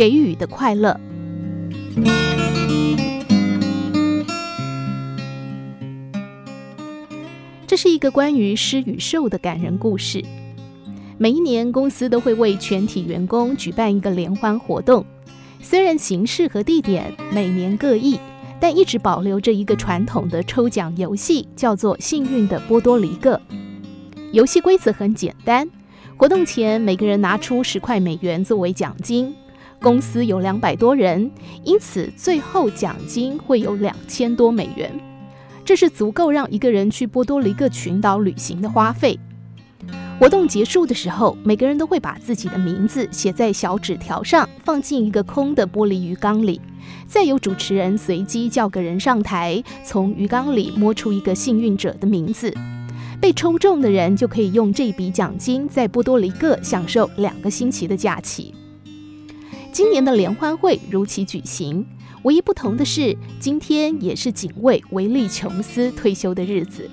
给予的快乐。这是一个关于施与受的感人故事。每一年，公司都会为全体员工举办一个联欢活动。虽然形式和地点每年各异，但一直保留着一个传统的抽奖游戏，叫做“幸运的波多黎各”。游戏规则很简单，活动前每个人拿出十块美元作为奖金。公司有两百多人，因此最后奖金会有两千多美元，这是足够让一个人去波多黎各群岛旅行的花费。活动结束的时候，每个人都会把自己的名字写在小纸条上，放进一个空的玻璃鱼缸里。再由主持人随机叫个人上台，从鱼缸里摸出一个幸运者的名字。被抽中的人就可以用这笔奖金在波多黎各享受两个星期的假期。今年的联欢会如期举行，唯一不同的是，今天也是警卫维利·琼斯退休的日子。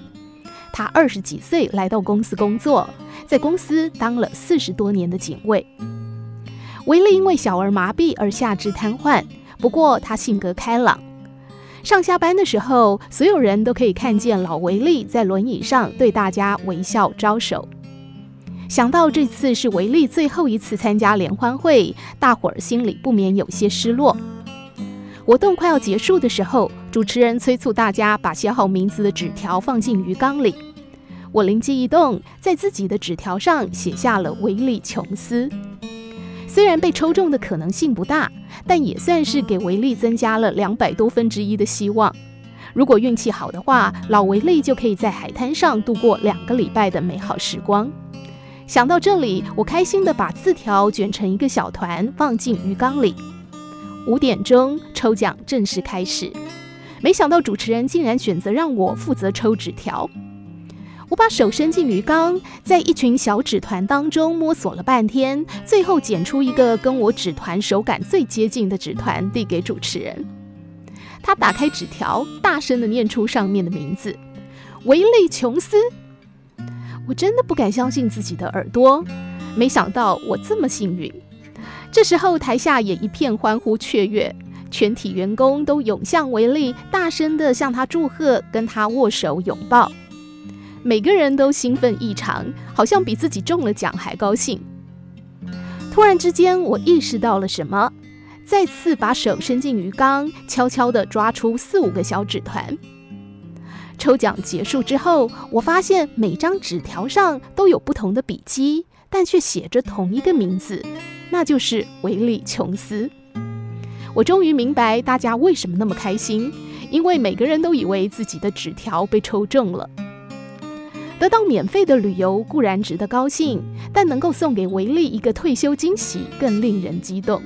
他二十几岁来到公司工作，在公司当了四十多年的警卫。维利因为小儿麻痹而下肢瘫痪，不过他性格开朗。上下班的时候，所有人都可以看见老维利在轮椅上对大家微笑招手。想到这次是维利最后一次参加联欢会，大伙儿心里不免有些失落。活动快要结束的时候，主持人催促大家把写好名字的纸条放进鱼缸里。我灵机一动，在自己的纸条上写下了维利·琼斯。虽然被抽中的可能性不大，但也算是给维利增加了两百多分之一的希望。如果运气好的话，老维利就可以在海滩上度过两个礼拜的美好时光。想到这里，我开心地把字条卷成一个小团，放进鱼缸里。五点钟，抽奖正式开始。没想到主持人竟然选择让我负责抽纸条。我把手伸进鱼缸，在一群小纸团当中摸索了半天，最后捡出一个跟我纸团手感最接近的纸团，递给主持人。他打开纸条，大声地念出上面的名字：维利·琼斯。我真的不敢相信自己的耳朵，没想到我这么幸运。这时候，台下也一片欢呼雀跃，全体员工都涌向维利，大声地向他祝贺，跟他握手拥抱。每个人都兴奋异常，好像比自己中了奖还高兴。突然之间，我意识到了什么，再次把手伸进鱼缸，悄悄地抓出四五个小纸团。抽奖结束之后，我发现每张纸条上都有不同的笔迹，但却写着同一个名字。那就是维利·琼斯。我终于明白大家为什么那么开心，因为每个人都以为自己的纸条被抽中了。得到免费的旅游固然值得高兴，但能够送给维利一个退休惊喜更令人激动。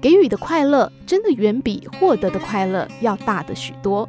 给予的快乐真的远比获得的快乐要大得许多。